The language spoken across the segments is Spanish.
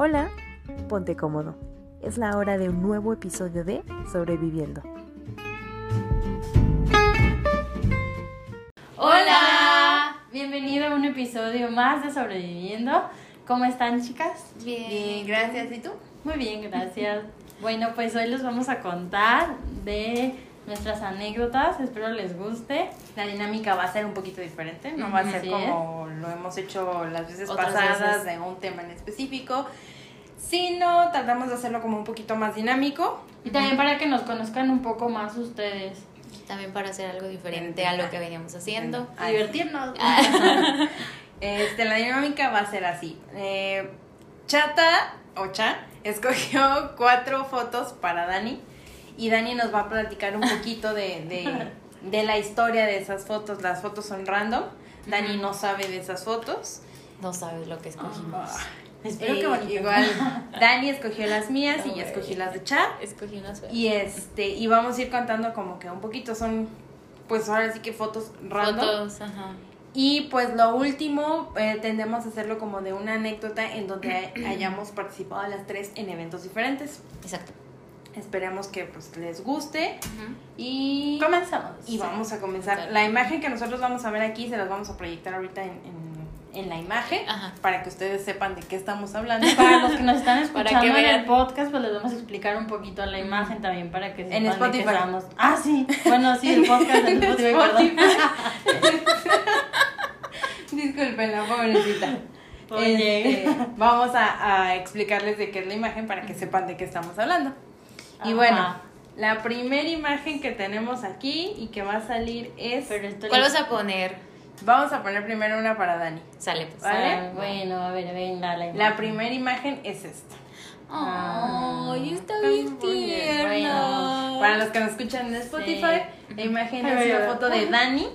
Hola, ponte cómodo. Es la hora de un nuevo episodio de Sobreviviendo. Hola, bienvenido a un episodio más de Sobreviviendo. ¿Cómo están chicas? Bien, gracias. ¿Y tú? Muy bien, gracias. Bueno, pues hoy les vamos a contar de nuestras anécdotas, espero les guste. La dinámica va a ser un poquito diferente, no va a ser Así como lo hemos hecho las veces Otras pasadas veces. de un tema en específico, sino tratamos de hacerlo como un poquito más dinámico. Y también para que nos conozcan un poco más ustedes. También para hacer algo diferente a lo que veníamos haciendo. Ay. Divertirnos. Este, la dinámica va a ser así. Eh, Chata o Cha escogió cuatro fotos para Dani y Dani nos va a platicar un poquito de, de, de la historia de esas fotos. Las fotos son random. Dani no sabe de esas fotos. No sabes lo que escogimos. Espero Eh, que bonito. Igual, Dani escogió las mías y yo escogí las de Cha. Escogí unas feas. Y este, y vamos a ir contando como que un poquito son, pues ahora sí que fotos random. Fotos, ajá. Y pues lo último, eh, tendemos a hacerlo como de una anécdota en donde hay- hayamos participado las tres en eventos diferentes. Exacto. Esperemos que pues les guste y, Comenzamos. y vamos a comenzar. La imagen que nosotros vamos a ver aquí se las vamos a proyectar ahorita en, en- en la imagen Ajá. para que ustedes sepan de qué estamos hablando. Para los que nos están Para escuchando que en el vean. podcast, pues les vamos a explicar un poquito la imagen también para que sepan En de Spotify. qué estamos. Ah, sí. Bueno, sí, el podcast en Spotify, perdón. Disculpen la pobrecita. Oye. Este, vamos a, a explicarles de qué es la imagen para que sepan de qué estamos hablando. Y bueno, la primera imagen que tenemos aquí y que va a salir es... ¿Cuál vas a poner? Vamos a poner primero una para Dani. Sale, pues. ¿Vale? Ah, bueno, a ver, venga, la La primera imagen es esta. Ay, está Está bien muy bien. tierna. Para los que nos escuchan en Spotify, la imagen es ay. foto de Dani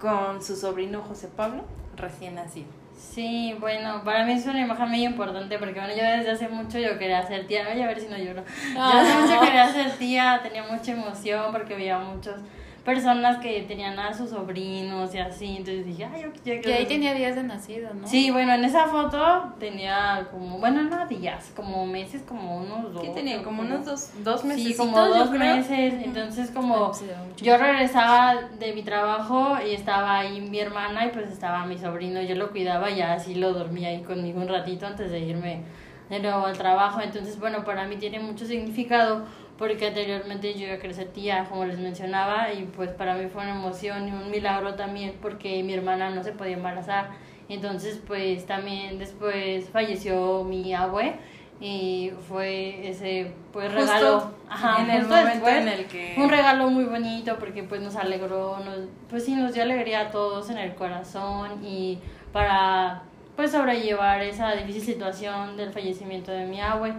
con su sobrino José Pablo, recién nacido. Sí, bueno, para mí es una imagen muy importante porque bueno, yo desde hace mucho yo quería ser tía, Ay, a ver si no lloro. Yo hace mucho quería ser tía, tenía mucha emoción porque veía muchas personas que tenían a sus sobrinos y así, entonces dije, ay, yo, yo quiero Que ahí tenía días de nacido, ¿no? Sí, bueno, en esa foto tenía como, bueno, no días, como meses, como unos dos. ¿Qué tenía? Como unos dos, dos meses. Sí, como dos meses, entonces como yo regresaba de mi trabajo y estaba ahí mi hermana y pues estaba mi sobrino, yo lo cuidaba y así lo dormía ahí conmigo un ratito antes de irme de nuevo al trabajo, entonces bueno, para mí tiene mucho significado porque anteriormente yo iba a crecer tía, como les mencionaba, y pues para mí fue una emoción y un milagro también porque mi hermana no se podía embarazar, entonces pues también después falleció mi abue y fue ese pues Justo regalo ajá, en el momento después, en el que- un regalo muy bonito porque pues nos alegró, nos, pues sí, nos dio alegría a todos en el corazón y para pues sobrellevar esa difícil situación del fallecimiento de mi abue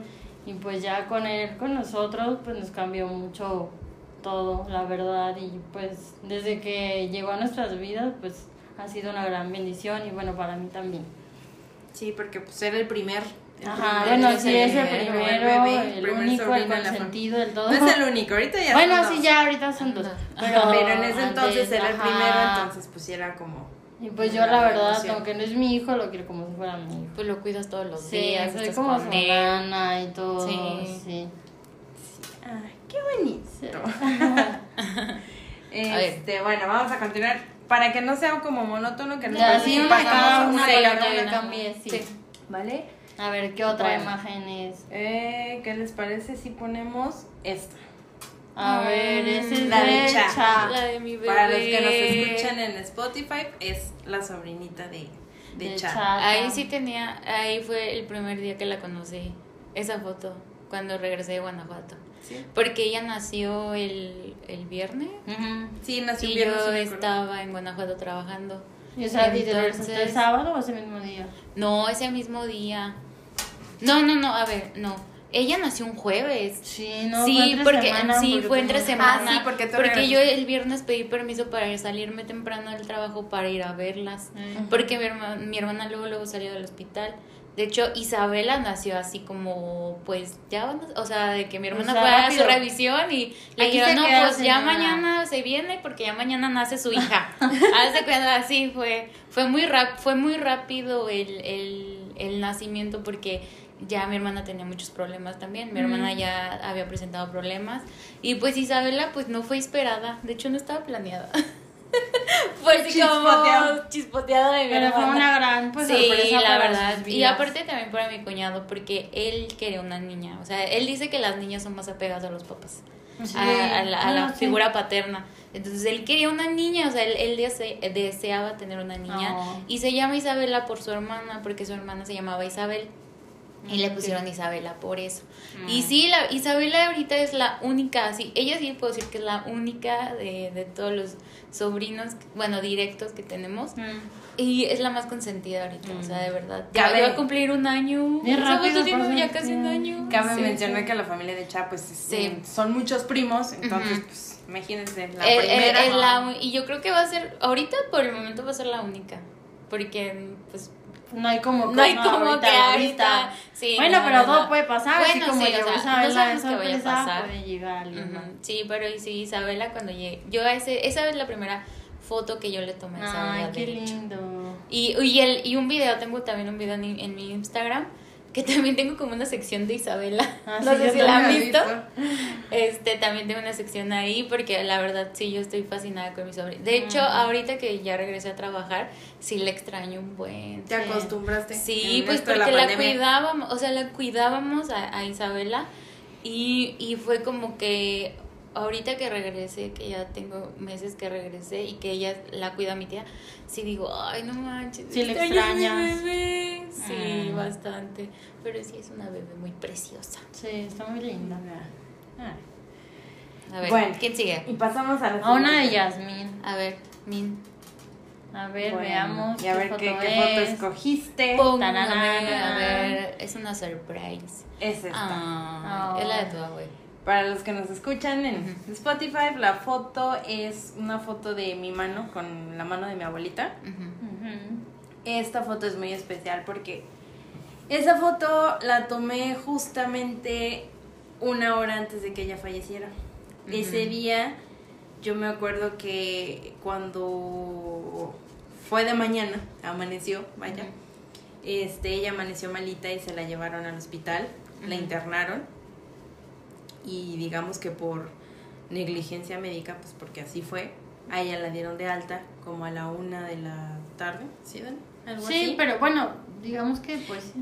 y pues ya con él, con nosotros, pues nos cambió mucho todo, la verdad, y pues desde que llegó a nuestras vidas, pues ha sido una gran bendición y bueno, para mí también. Sí, porque pues era el primer. el Ajá, primer- bueno, sí, es el primer primero, bebé, el primer único, el consentido del todo. No es el único, ahorita ya Bueno, son sí, ya ahorita son dos. Pero, Pero en ese antes, entonces era el primero, entonces pues era como... Y pues yo, la verdad, aunque no es mi hijo, lo quiero como si fuera mi hijo. Pues lo cuidas todos los Sí, días. soy estás como su nana y todo. Sí. Sí. Ay, qué bonito. Sí. Este, bueno, vamos a continuar. Para que no sea como monótono, que nos Ya, sí, que una cada una una. cambie, sí. ¿Vale? A ver, ¿qué otra Bueno. imagen es? Eh, ¿Qué les parece si ponemos esta? A ver, esa es La de de Cha. Cha. La de mi bebé. Para los que nos escuchan en Spotify, es la sobrinita de, de, De Cha. Cha. Ahí sí tenía, ahí fue el primer día que la conocí, esa foto, cuando regresé de Guanajuato. ¿Sí? Porque ella nació el, el viernes Ujú. Sí, nació y un viernes, yo sí me acuerdo. estaba en Guanajuato trabajando. ¿Y o sea, ¿y regresaste el Entonces- sábado o ese mismo día? No, ese mismo día. No, no, no, a ver, no. Ella nació un jueves. Sí, no, sí, fue entre porque semana, sí, porque fue entre semana. Ah, sí, porque yo el viernes pedí permiso para salirme temprano del trabajo para ir a verlas. Porque mi hermana, mi hermana luego luego salió del hospital. De hecho, Isabela nació así como, pues, ya van o sea, de que mi hermana sea, fue a su revisión y le dijeron, no, pues ya señora". mañana se viene porque ya mañana nace su hija. Hace cuenta, así fue, fue muy rap, fue muy rápido el, el, el nacimiento porque ya mi hermana tenía muchos problemas también. Mi hermana ya había presentado problemas. Y pues Isabela pues no fue esperada. De hecho no estaba planeada. fue así Chispoteado. como chispoteado de mi Pero fue hermana. una gran pues, sí, sorpresa la para verdad. sus Y vidas. aparte también para mi cuñado, porque él quería una niña. O sea, él dice que las niñas son más apegadas a los papás, Sí. a, a la, a la Ah, sí. figura paterna. Entonces él quería una niña, o sea, él, él dese- deseaba tener una niña. Oh. Y se llama Isabela por su hermana, porque su hermana se llamaba Isabel. Y le pusieron Isabela por eso. Mm. Y sí, la, Isabela ahorita es la única, sí, ella sí puedo decir que es la única de, de todos los sobrinos, bueno, directos que tenemos. Mm. Y es la más consentida ahorita, o sea, de verdad. Ya va a cumplir un año. Rápido pasa ya el casi un tiempo. año. Cabe Sí, mencionar sí. que la familia de Cha, pues Sí. son muchos primos, entonces, Ujú. pues, imagínense, la Eh, eh, primera. es la un- y yo creo que va a ser, ahorita por el momento va a ser la única. Porque, pues, No hay como no hay como ahorita, que ahorita. ahorita. Sí, Bueno, no, pero no, todo no. puede pasar. así Bueno, como sí, o llegó sea, Isabela no vaya a sorpresa, pasar. puede llegar alguien más. Ujú, Sí, pero y sí, Isabela cuando llegué. Yo a ese, esa es la primera foto que yo le tomé a Isabela. Ay, qué lindo. Y, y, el, y un video, tengo también un video en, en mi Instagram, que también tengo como una sección de Isabela. Ah, no sí, sé yo si la han visto. Este, también tengo una sección ahí porque la verdad sí, yo estoy fascinada con mi sobrina. De hecho, Mm. ahorita que ya regresé a trabajar, sí le extraño un buen. ¿Te acostumbraste? Sí, pues porque la, pandemia? cuidábamos, o sea, la cuidábamos a, a Isabela y, y fue como que ahorita que regresé, que ya tengo meses que regresé y que ella la cuida mi tía, sí digo, ay, no manches. Sí le a extrañas. bebé". Sí, Mm. bastante. Pero sí es una bebé muy preciosa. Sí, está muy linda. Ah. A ver, Bueno. ¿quién sigue? Y pasamos a la A una de. Yasmín. A ver, Min. A ver, Bueno, veamos. Y a ver qué foto qué foto es. escogiste. A ver, a ver, es una surprise. Es esta. Ah. Es la de tu abuelo. Para los que nos escuchan en. Spotify, la foto es una foto de mi mano con la mano de mi abuelita. Esta foto es muy especial porque esa foto la tomé justamente una hora antes de que ella falleciera. Ese día yo me acuerdo que cuando fue de mañana, amaneció, vaya, este, ella amaneció malita y se la llevaron al hospital, la internaron y digamos que por negligencia médica, pues porque así fue, a ella la dieron de alta como a la una de la tarde, ¿sí? Algo Sí, así. pero bueno, digamos que pues.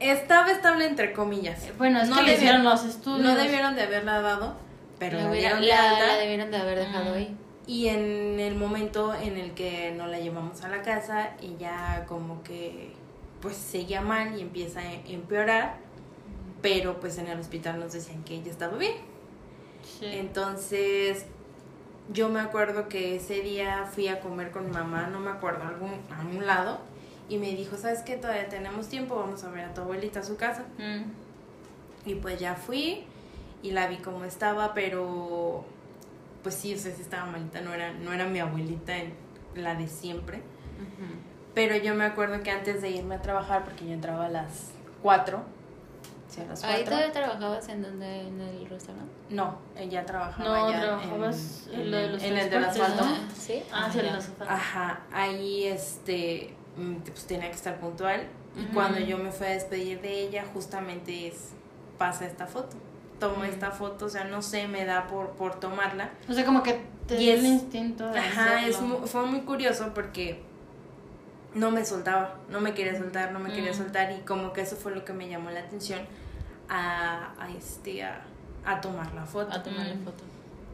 Estaba estable entre comillas. eh, Bueno, es No que le hicieron los estudios. No debieron de haberla dado, pero la, la, hubiera- dieron de la- alta. la debieron de haber dejado Mm. ahí. Y en el momento en el que nos la llevamos a la casa, ella como que pues seguía mal y empieza a empeorar, pero pues en el hospital nos decían que ella estaba bien. Sí. Entonces yo me acuerdo que ese día fui a comer con mi mamá, no me acuerdo, a algún, a un lado, y me dijo, ¿sabes qué? Todavía tenemos tiempo, vamos a ver a tu abuelita a su casa. Mm. Y pues ya fui y la vi como estaba, pero pues sí, o sea, sí estaba malita, no era, no era mi abuelita, en- la de siempre. Pero yo me acuerdo que antes de irme a trabajar, porque yo entraba a las 4, sí, a las ¿Ahí 4. todavía trabajabas en donde en el restaurante? No, ella trabajaba No, ya trabajabas en, en lo de los en el del asfalto. ¿no? ¿Sí? Ah, sí, el azafate. Ajá, ahí este, mm, pues tenía que estar puntual. Y cuando yo me fui a despedir de ella, justamente es, pasa esta foto. Tomo esta foto, o sea, no sé, me da por, por tomarla. O sea, como que te Y dio el es- instinto de Ajá, es hacerlo. mu- fue muy curioso porque no me soltaba, no me quería soltar, no me quería Mm. soltar y como que eso fue lo que me llamó la atención a, a este a, a tomar la foto. A tomarle Mm. foto.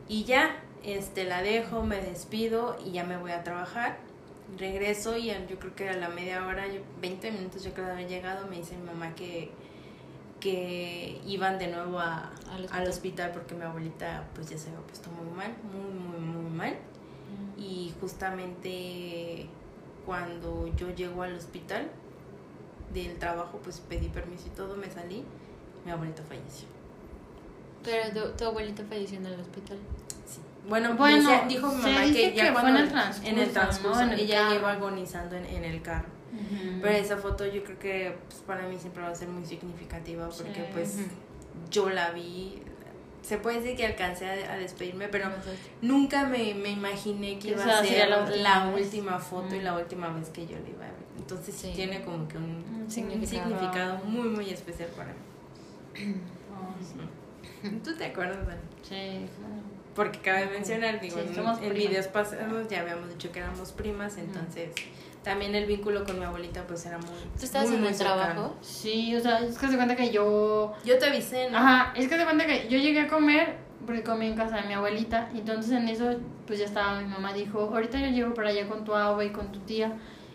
Y ya, este la dejo, me despido y ya me voy a trabajar. Regreso y yo creo que a la media hora, yo- 20 minutos yo creo de haber llegado, me dice mi mamá que que iban de nuevo a- Al al, hospital. porque mi abuelita pues ya se había puesto muy mal, muy, muy, muy mal. Y justamente cuando yo llego al hospital del trabajo, pues pedí permiso y todo, me salí, mi abuelita falleció. Pero tu, tu abuelita falleció en el hospital. Sí. Bueno, Bueno, decía- dijo mi se mamá dice que ya que fue cuando en el transcurso, en el transcurso, ¿no? En el ella carro. lleva agonizando en, en el carro. Pero esa foto yo creo que pues, para mí siempre va a ser muy significativa porque Sí. pues yo la vi, se puede decir que alcancé a, a despedirme, pero sé. nunca me, me imaginé que iba a ser la la última, foto y Mm. la última vez que yo le iba a ver. Entonces sí tiene como que un, Un un significado. muy, muy especial para mí. Oh, sí. ¿Tú te acuerdas, Dani? Sí, claro. Porque cabe mencionar, digo, Sí, en- en, videos pasados ya habíamos dicho que éramos primas, entonces también el vínculo con mi abuelita pues era muy ¿Tú estabas muy, en muy el cercano. trabajo? Sí, o sea, es que se cuenta que yo Yo te avisé, ¿no? Ajá, es que se cuenta que yo llegué a comer porque comí en casa de mi abuelita. Y entonces en eso, pues ya estaba, mi mamá dijo, ahorita yo llego para allá con tu agua y con tu tía.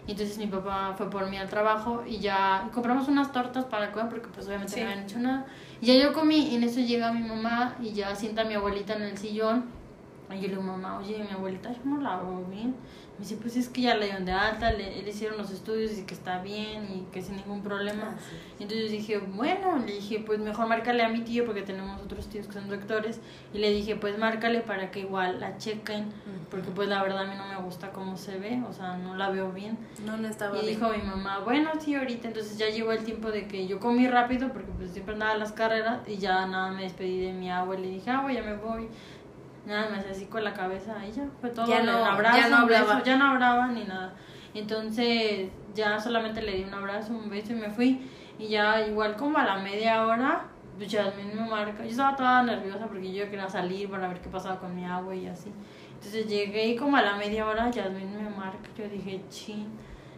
Y entonces mi papá fue por mí al trabajo y ya y compramos unas tortas para comer porque pues obviamente Sí. no habían hecho nada. Y ya yo comí y en eso llega mi mamá y ya sienta a mi abuelita en el sillón. Y yo le digo, mamá, oye, mi abuelita yo no la veo bien. Me dice, pues es que ya la dieron de alta, le, le hicieron los estudios y que está bien y que sin ningún problema. Ah, sí. Entonces dije, bueno, le dije, pues mejor márcale a mi tío porque tenemos otros tíos que son doctores. Y le dije, pues márcale para que igual la chequen. Porque pues la verdad a mí no me gusta cómo se ve, o sea, no la veo bien. No, no estaba Y bien. dijo mi mamá, bueno, sí, ahorita. Entonces ya llegó el tiempo de que yo comí rápido porque pues siempre andaba a las carreras y ya nada, me despedí de mi agua y le dije, ah, ya me voy. Nada, me hacía así con la cabeza ya, fue todo. Ya un no- abrazo, ya no un beso, hablaba. ya no hablaba ni nada. Entonces ya solamente le di un abrazo, un beso y me fui. Y ya igual como a la media hora, pues Yasmin me marca. Yo estaba toda nerviosa porque yo quería salir para ver qué pasaba con mi agua y así. Entonces llegué y como a la media hora Yasmin me marca. Yo dije, chin.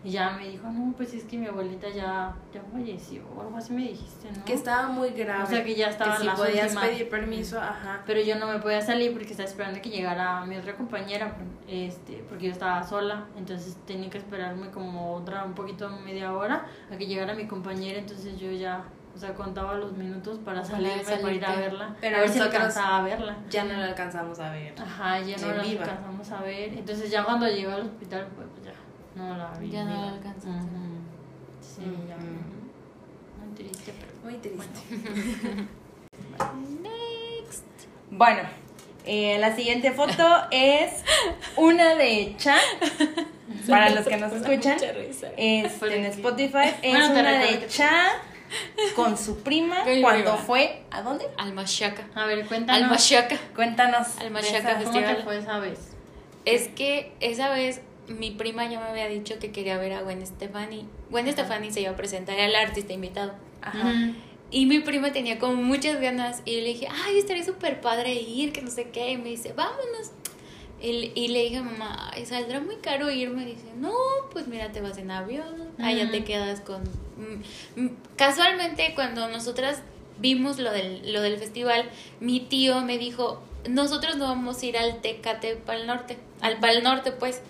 Y ya me dijo, no, pues es que mi abuelita ya, ya falleció o algo así me dijiste, ¿no? Que estaba muy grave. O sea, que ya estaban Que si las podías últimas. pedir permiso, ajá. Pero yo no me podía salir porque estaba esperando que llegara mi otra compañera, este, porque yo estaba sola, entonces tenía que esperarme como otra, un poquito, media hora, a que llegara mi compañera, entonces yo ya, o sea, contaba los minutos para salirme, para ir a salirte. verla, Pero a ver si alcanzaba a verla. Ya no lo alcanzamos a ver. Ajá, ya no la alcanzamos a ver, entonces ya cuando llegó al hospital, pues ya, no la vi. Ya no la alcanzaste. Ujú. Sí, ya. Muy triste, pero... Muy triste. Next. Bueno, eh, la siguiente foto es una de Cha. Para los que nos escuchan, este, en Spotify es Bueno, una de que- Cha con su prima cuando viva. fue ¿a dónde? Almachaca. A ver, cuéntanos. Almachaca. Cuéntanos. de Almachaca esa- ¿Cómo te fue esa vez? Es que esa vez mi prima ya me había dicho que quería ver a Gwen Stefani. Gwen Stefani se iba a presentar al artista invitado. Ajá. Y mi prima tenía como muchas ganas. Y le dije, ay, estaría súper padre ir, que no sé qué. Y me dice, vámonos. Y, y le dije a mamá, ay, saldrá muy caro irme. Y dice, no, pues mira, te vas en avión. Allá te quedas con. mm, mm. Casualmente, cuando nosotras vimos lo del, lo del festival, mi tío me dijo, nosotros no vamos a ir al Tecate para el norte. Al Pal Norte, pues.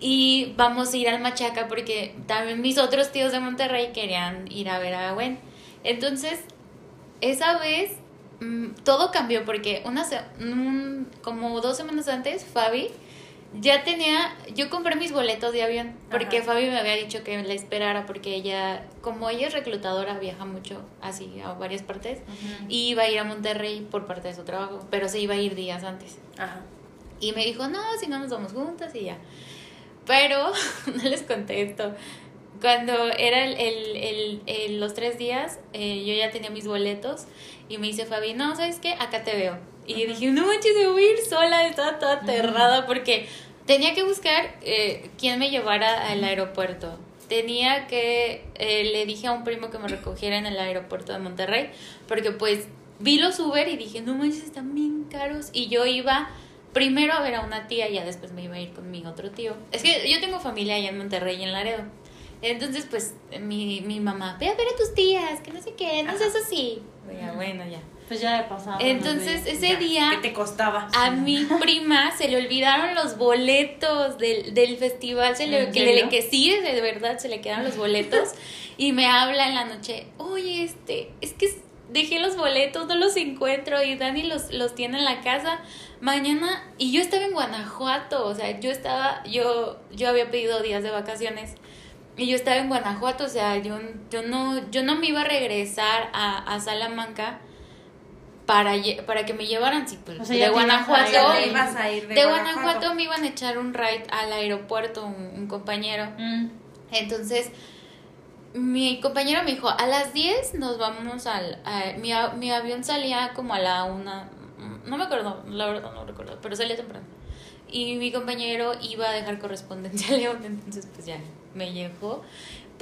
Y vamos a ir al Machaca porque también mis otros tíos de Monterrey querían ir a ver a Gwen. Entonces, esa vez mm, todo cambió porque una un- como dos semanas antes, Fabi ya tenía, yo compré mis boletos de avión porque Ajá. Fabi me había dicho que la esperara porque ella, como ella es reclutadora, viaja mucho así a varias partes y iba a ir a Monterrey por parte de su trabajo, pero se iba a ir días antes. Ajá. Y me dijo, no, si no nos vamos juntas y ya. Pero, no les conté esto. Cuando era el, el, el- el- los tres días, eh, yo ya tenía mis boletos y me dice Fabi, no, ¿sabes qué? Acá te veo. Y dije, no manches, me voy a ir sola, estaba toda aterrada porque tenía que buscar eh, quién me llevara al aeropuerto. Tenía que, eh, le dije a un primo que me recogiera en el aeropuerto de Monterrey, porque pues vi los Uber y dije, no manches, están bien caros. Y yo iba primero a ver a una tía y ya después me iba a ir con mi otro tío. Es que yo tengo familia allá en Monterrey y en Laredo. Entonces, pues, mi, mi mamá, ve a ver a tus tías, que no sé qué, no seas así. Ya, bueno, ya. Pues ya de pasado. Entonces, ese Ya, día ¿Qué te costaba? a mi prima se le olvidaron los boletos del, del festival, se le, ¿En que, le- que sí, de verdad, se le quedaron los boletos y me habla en la noche, oye, este, es que dejé los boletos, no los encuentro y Dani los, los tiene en la casa mañana y yo estaba en Guanajuato, o sea, yo estaba, yo, yo había pedido días de vacaciones y yo estaba en Guanajuato, o sea, yo, yo, no, yo no me iba a regresar a, a Salamanca para, para que me llevaran, sí, pues, O sea, de a Guanajuato. ir a- a ir de, De Guanajuato me iban a echar un ride al aeropuerto, un, un compañero. Mm. Entonces, mi compañero me dijo, a las 10 nos vamos al... a- mi, mi avión salía como a la una, no me acuerdo, la verdad no recuerdo, pero salía temprano. Y mi compañero iba a dejar correspondencia a León, entonces pues ya, me llegó.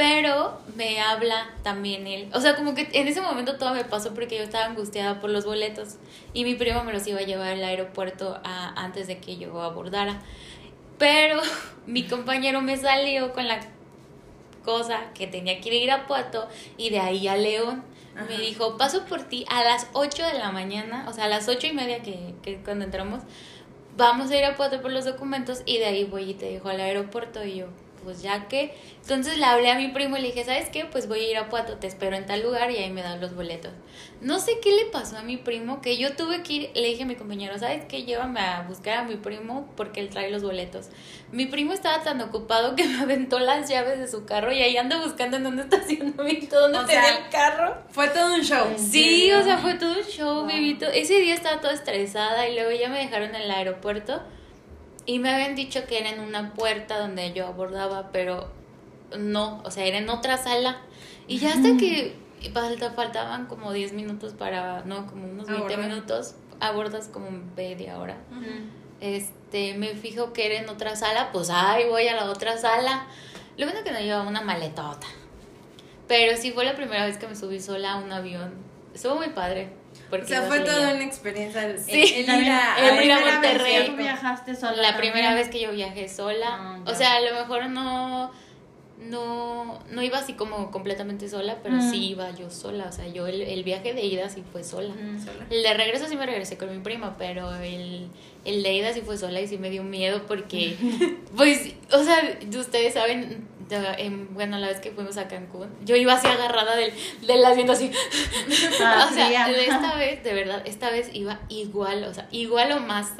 Pero me habla también él. O sea, como que en ese momento todo me pasó porque yo estaba angustiada por los boletos. Y mi primo me los iba a llevar al aeropuerto a- antes de que yo abordara. Pero mi compañero me salió con la cosa que tenía que ir a Irapuato y de ahí a León. Me dijo, paso por ti a las 8 de la mañana, o sea, a las ocho y media que, que cuando entramos, vamos a ir a Irapuato por los documentos y de ahí voy y te dejo al aeropuerto y yo, pues ya que, entonces le hablé a mi primo y le dije, ¿sabes qué? Pues voy a ir a Puato, te espero en tal lugar y ahí me dan los boletos. No sé qué le pasó a mi primo, que yo tuve que ir, le dije a mi compañero, ¿sabes qué? Llévame a buscar a mi primo porque él trae los boletos. Mi primo estaba tan ocupado que me aventó las llaves de su carro y ahí ando buscando en dónde estacionamiento, dónde O tenía sea, el carro. Fue todo un show. Sí, o sea, fue todo un show, vivito. Ese día estaba toda estresada y luego ya me dejaron en el aeropuerto y me habían dicho que era en una puerta donde yo abordaba, pero no, o sea, era en otra sala. Y ya hasta que falta, faltaban como 10 minutos para, no, como unos 20 Abordar. minutos, abordas como media hora. Este, me fijo que era en otra sala, pues ay, voy a la otra sala. Lo bueno que no llevaba una maletota. Pero sí fue la primera vez que me subí sola a un avión. Estuvo muy padre. Porque O sea, fue toda una experiencia. el- Sí. el ir a, el a ir a primera vez, Monterrey. ¿cierto? Tú viajaste sola. La primera vez que yo viajé sola. Ah, o sea, a lo mejor no, no, no iba así como completamente sola, pero Mm. sí iba yo sola. O sea, yo el, el viaje de ida sí fue sola. Mm. Sola. El de regreso sí me regresé con mi prima, pero el, el de ida sí fue sola y sí me dio miedo porque, pues, o sea, ustedes saben, en- bueno, la vez que fuimos a Cancún, yo iba así agarrada del, del asiento así. Ah, o sea, fría. de esta vez, de verdad, esta vez iba igual, o sea, igual o más,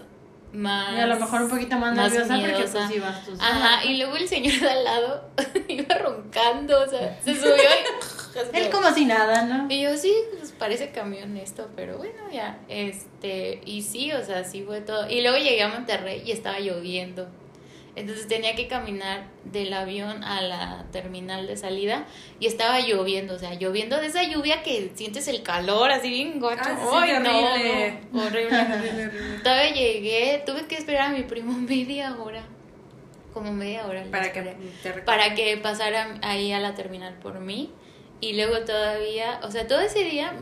más. Y a lo mejor un poquito más, nerviosa porque miedosa. pues ibas tú. Ajá, y luego el señor de al lado iba roncando, o sea, se subió y... Él como si nada, ¿no? Y yo, sí, pues parece camión esto, pero bueno, ya, este, y sí, o sea, sí fue todo. Y luego llegué a Monterrey y estaba lloviendo. Entonces tenía que caminar del avión a la terminal de salida y estaba lloviendo, o sea, lloviendo de esa lluvia que sientes el calor así bien gocho. Ah, sí, Ay, no, horrible. no, horrible. Todavía llegué, tuve que esperar a mi primo media hora, como media hora. Para que para que pasara ahí a la terminal por mí. Y luego todavía, o sea, todo ese día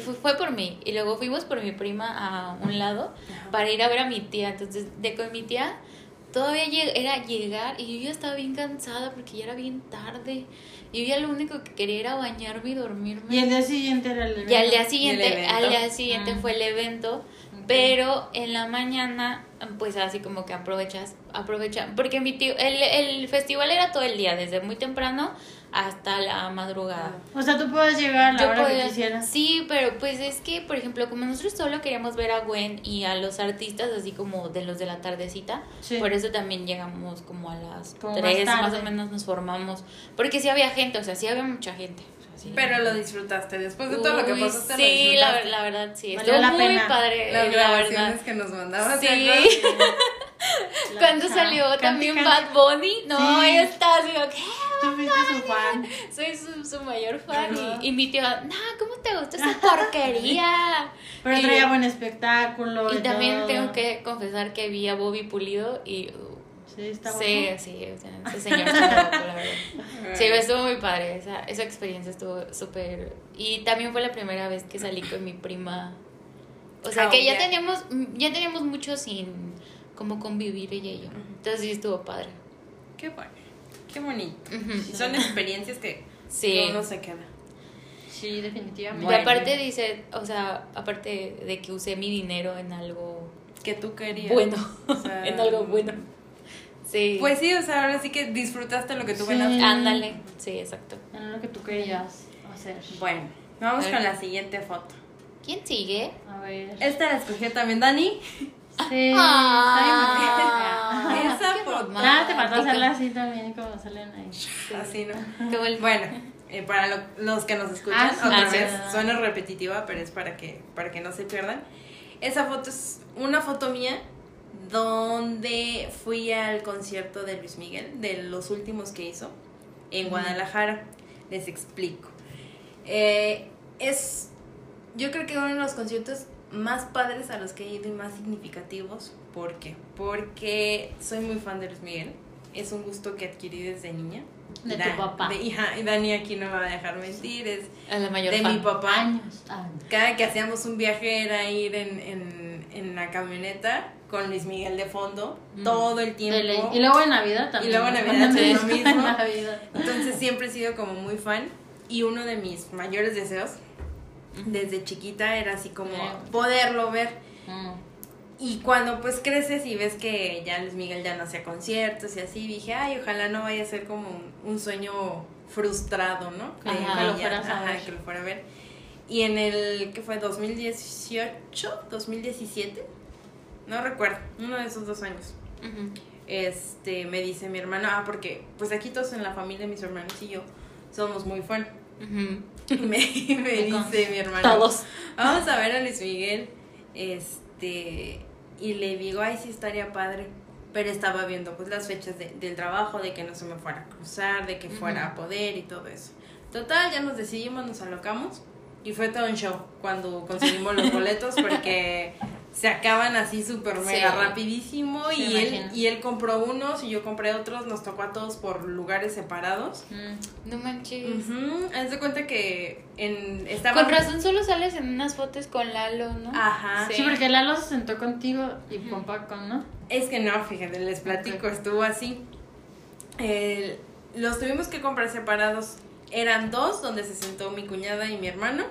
fue, fue por mí. Y luego fuimos por mi prima a un lado para ir a ver a mi tía. Entonces, de con mi tía, todavía lleg- era llegar y yo ya estaba bien cansada porque ya era bien tarde. Y yo ya lo único que quería era bañarme y dormirme. Y el día siguiente era el Y al día ¿Y el siguiente, evento? al día siguiente Mm. fue el evento, pero en la mañana, pues así como que aprovechas, aprovecha, porque mi tío, el, el festival era todo el día, desde muy temprano hasta la madrugada. O sea, tú puedes llegar a la Yo hora podía- que quisieras. Sí, pero pues es que, por ejemplo, como nosotros solo queríamos ver a Gwen y a los artistas así como de los de la tardecita, Sí. por eso también llegamos como a las Como más 3 más, tarde. o menos nos formamos, porque sí había gente, o sea, sí había mucha gente. Sí. Pero lo disfrutaste. Después de todo lo que pasaste, lo Sí, la, disfrutaste. la verdad, sí. Estuvo la muy pena. padre, Las la grabaciones verdad. que nos mandabas. Sí. Cuando salió también. Bad Bunny, no, Sí. ella estaba así, ¿qué? Fuiste su fan. Soy su, su mayor fan. Y, y mi tío, no, ¿cómo te gusta esa porquería? Pero Y- traía buen espectáculo. Y también todo. tengo que confesar que vi a Bobby Pulido y... Sí, está Sí, guapo. sí, o sea, ese señor está guapo, la verdad. Sí, estuvo muy padre, esa, esa experiencia estuvo súper... Y también fue la primera vez que salí con mi prima. O sea, Ah, que ya teníamos, ya teníamos mucho sin como convivir ella y yo. Entonces sí estuvo padre. Qué bueno. Qué bonito. Son experiencias que Sí. uno se queda. Sí, definitivamente. Y aparte dice, o sea, aparte de que usé mi dinero en algo Que tú querías. bueno, O sea, en algo bueno. Sí. Pues sí, o sea, ahora sí que disfrutaste lo que tú Sí. ganaste. Ándale, sí, exacto. Era lo que tú querías hacer. Bueno, vamos con la siguiente foto. ¿Quién sigue? A ver. Esta la escogió también Dani. Sí. Ah, Esa qué foto. Nada, te faltó hacerla así también como salen ahí. Así, ¿no? Qué bueno. Bueno, eh, para lo- los que nos escuchan, Ah, sí. otra Ah, sí. vez, suena repetitiva, pero es para que, para que no se pierdan. Esa foto es una foto mía donde fui al concierto de Luis Miguel, de los últimos que hizo, en Guadalajara. Les explico. Eh, es, yo creo que uno de los conciertos más padres a los que he ido y más significativos. ¿Por qué? Porque soy muy fan de Luis Miguel. es un gusto que adquirí desde niña. De Da- tu papá. de- hija, Dani aquí no me va a dejar mentir, es A la mayor de fan. mi papá. Años. años. Cada que hacíamos un viaje era ir en, en, en la camioneta con Luis Miguel de fondo Mm. todo el tiempo. Y luego en Navidad también. Y luego en. Navidad Sí. es lo mismo. En Navidad. Entonces siempre he sido como muy fan y uno de mis mayores deseos desde chiquita era así como poderlo ver. Mm. Y cuando pues creces y ves que ya Luis Miguel ya no hacía conciertos y así, dije, ay, ojalá no vaya a ser como un, sueño frustrado, ¿no? Ajá, que lo a ajá, que lo fuera a ver. Y en el, que fue? ¿2018? ¿2017? No recuerdo, uno de esos dos años. Este, me dice mi hermano, ah, porque pues aquí todos en la familia, mis hermanos y yo, somos muy fan. Ujú. Y me, y me dice mi hermano, Todos. vamos a ver a Luis Miguel. Este, y le digo, ay, sí estaría padre. Pero estaba viendo pues las fechas de- del trabajo, de que no se me fuera a cruzar, de que fuera a poder y todo eso. Total, ya nos decidimos, nos alocamos. Y fue todo un show cuando conseguimos los boletos porque se acaban así súper mega Sí. rapidísimo. Sí, y, él, y él compró unos y yo compré otros. Nos tocó a todos por lugares separados. Mm. No manches. Ujú, Haz de cuenta que en, estaba... Con razón solo sales en unas fotos con Lalo, ¿no? Ajá. Sí, porque Lalo se sentó contigo y con Paco, ¿no? Es que no, fíjate, les platico, estuvo así. El- los tuvimos que comprar separados. Eran dos donde se sentó mi cuñada y mi hermano.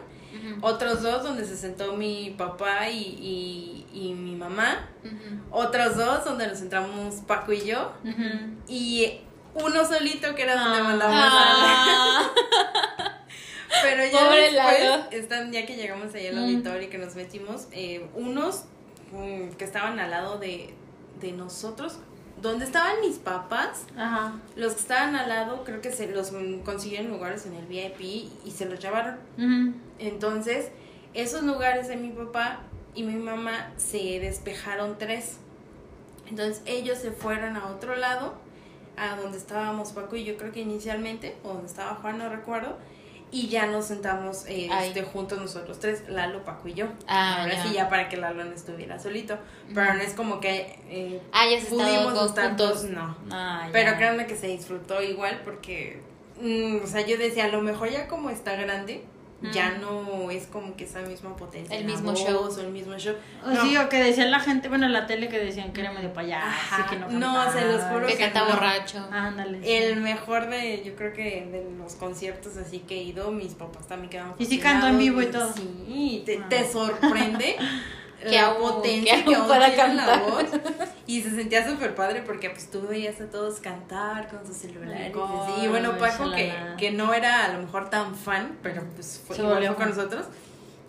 Otros dos donde se sentó mi papá y, y- y mi mamá. Otros dos donde nos sentamos Paco y yo. Y uno solito que era donde Ah. mandamos a. Pero ya Pobre después, están, ya que llegamos ahí al auditorio y que nos metimos, eh, unos mm, que estaban al lado de, de nosotros, donde estaban mis papás, Ajá. los que estaban al lado, creo que se los consiguieron lugares en el VIP y se los llevaron. Entonces, esos lugares de mi papá y mi mamá se despejaron tres. Entonces, ellos se fueron a otro lado, a donde estábamos Paco y yo creo que inicialmente, o donde estaba Juan, no recuerdo. Y ya nos sentamos eh, este, juntos nosotros tres, Lalo, Paco y yo. Ah, Ahora ya. sí, ya para que Lalo no estuviera solito. Pero no es como que eh, Ah, pudimos estaban estar juntos. no. Ah. Pero créanme que se disfrutó igual porque, mm, o sea, yo decía, a lo mejor ya como está grande, ya no es como que esa misma potencia. El mismo voz show. O el mismo show. O No. sí, o que decía la gente, bueno, en la tele que decían que era medio payaso, Ajá. que no No, se los juro Que que canta no. borracho. Ándale. sí. El mejor de, yo creo que de los conciertos así que he ido, mis papás también quedaron Y sí cantó en vivo y todo. Sí, te, Ah. te sorprende Que la aún- potencia que aún pueda tiene la cantar. voz. Y se sentía súper padre porque pues tú veías a todos cantar con sus celulares. Y bueno, Paco, que, que no era a lo mejor tan fan, pero pues fue, igual volvió fue con nosotros.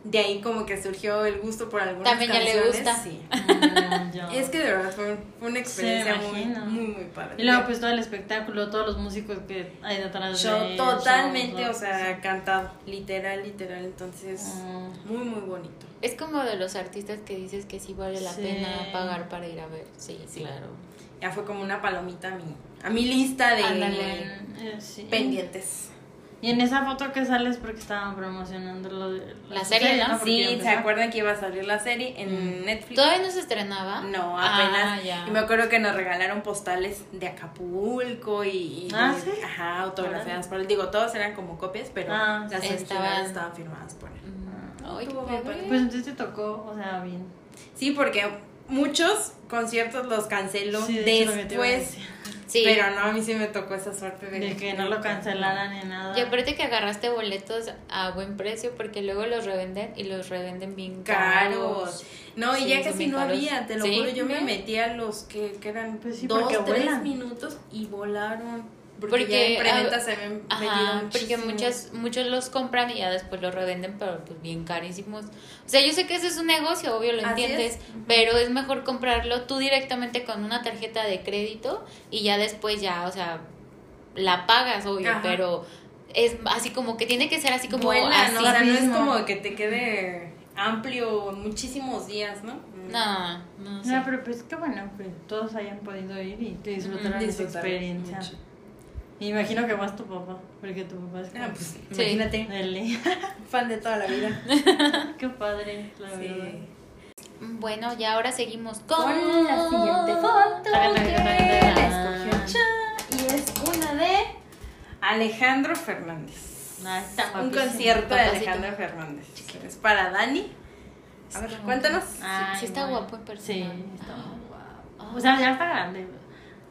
De ahí como que surgió el gusto por algunas También ya le canciones. gusta. Sí. Mm, ya. Es que de verdad fue, fue una experiencia muy, muy, muy padre. Y luego pues todo el espectáculo, todos los músicos que hay detrás Show de totalmente, shows, o sea, sí. cantado, literal, literal, entonces Mm. muy muy bonito. Es como de los artistas que dices que sí vale la Sí. pena pagar para ir a ver. Sí, Sí. claro. Ya fue como una palomita a mi, a mi lista de. Eh, sí. pendientes. Y en esa foto que sales porque estaban promocionando lo de La serie, ¿no? Porque Sí, ¿se acuerdan que iba a salir la serie en Netflix? ¿Todavía no se estrenaba? No, Ah, apenas. ya. Y me acuerdo que nos regalaron postales de Acapulco y, y- Ah, ¿sí? ajá, autografiadas por él. Digo, todas eran como copias, pero Ah, las estaban- originales estaban firmadas por él. Mm, Ay, qué Estuvo muy padre. padre. Pues entonces te tocó, o sea, bien. Sí, porque muchos conciertos los canceló Sí, de después. Sí. Pero no, a mí sí me tocó esa suerte de, De que no lo cancelaran ni nada. Y aparte que agarraste boletos a buen precio porque luego los revenden y los revenden bien caros. caros. No, y ya casi no caros. había, te lo Sí, juro, yo me metí a los que, que eran Pues sí, dos, tres vuelan. minutos y volaron. Porque, Porque, ya en preventa ah, se Ajá, porque muchas, muchos los compran y ya después los revenden, pero pues bien carísimos. O sea, yo sé que ese es un negocio, obvio, lo Así entiendes, es. pero es mejor comprarlo tú directamente con una tarjeta de crédito y ya después ya, o sea, la pagas, obvio, Ajá. pero es así como que tiene que ser así como Vuelan, así. o sea, no es como que te quede amplio muchísimos días, ¿no? No, no sé. No, pero pues qué bueno que todos hayan podido ir y que disfrutaran de esa Disfrutar experiencia. mucho. Me imagino que más tu papá, porque tu papá es como... Ah, pues, imagínate, fan de toda la vida. qué padre, la verdad. Sí. Bueno, y ahora seguimos con, Con la siguiente foto que la escogió Chan. de Alejandro Fernández. Ah, está Un concierto de. Alejandro Fernández. Es para Dani. A ver, cuéntanos. Ay, Sí está guapo en persona. Sí, está muy guapo. O sea, ya está grande,